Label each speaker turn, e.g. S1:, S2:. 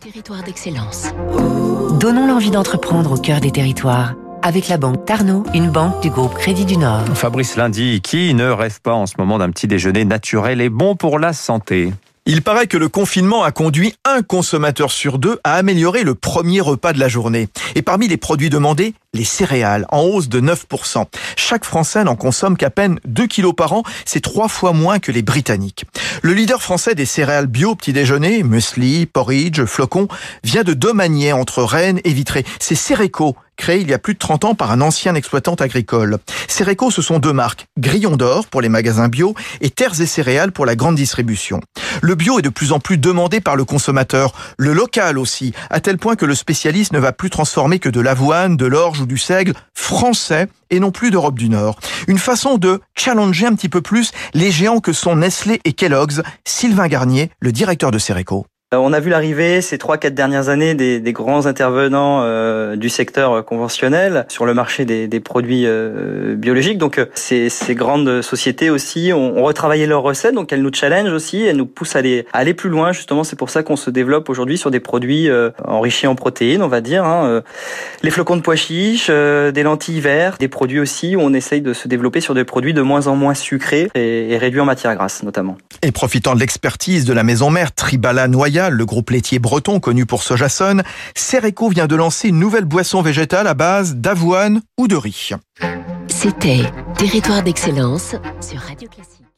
S1: Territoire d'excellence.
S2: Donnons l'envie d'entreprendre au cœur des territoires. Avec la banque Tarno, une banque du groupe Crédit du Nord.
S3: Fabrice Lundi, qui ne rêve pas en ce moment d'un petit déjeuner naturel et bon pour la santé
S4: il paraît que le confinement a conduit un consommateur sur deux à améliorer le premier repas de la journée. Et parmi les produits demandés, les céréales, en hausse de 9%. Chaque Français n'en consomme qu'à peine 2 kilos par an, c'est trois fois moins que les Britanniques. Le leader français des céréales bio petit déjeuner, muesli, porridge, flocons, vient de Domanier entre Rennes et Vitré. C'est Céréco, créé il y a plus de 30 ans par un ancien exploitant agricole. Céréco, ce sont deux marques, Grillon d'or pour les magasins bio et Terres et céréales pour la grande distribution. Le bio est de plus en plus demandé par le consommateur, le local aussi, à tel point que le spécialiste ne va plus transformer que de l'avoine, de l'orge du seigle français et non plus d'Europe du Nord. Une façon de challenger un petit peu plus les géants que sont Nestlé et Kellogg's. Sylvain Garnier, le directeur de Cereco.
S5: Euh, on a vu l'arrivée ces trois quatre dernières années des, des grands intervenants euh, du secteur conventionnel sur le marché des, des produits euh, biologiques. Donc ces, ces, grandes sociétés aussi ont, ont, retravaillé leurs recettes, donc elles nous challengent aussi, elles nous poussent à aller, à aller plus loin. Justement, c'est pour ça qu'on se développe aujourd'hui sur des produits enrichis en protéines, on va dire. Hein, les flocons de pois chiches, des lentilles vertes, des produits aussi où on essaye de se développer sur des produits de moins en moins sucrés et, et réduits en matière grasse notamment.
S4: Et profitant de l'expertise de la maison mère Tribala Noya le groupe laitier breton connu pour Sojason, Cereco vient de lancer une nouvelle boisson végétale à base d'avoine ou de riz.
S1: C'était Territoire d'excellence sur Radio Classique.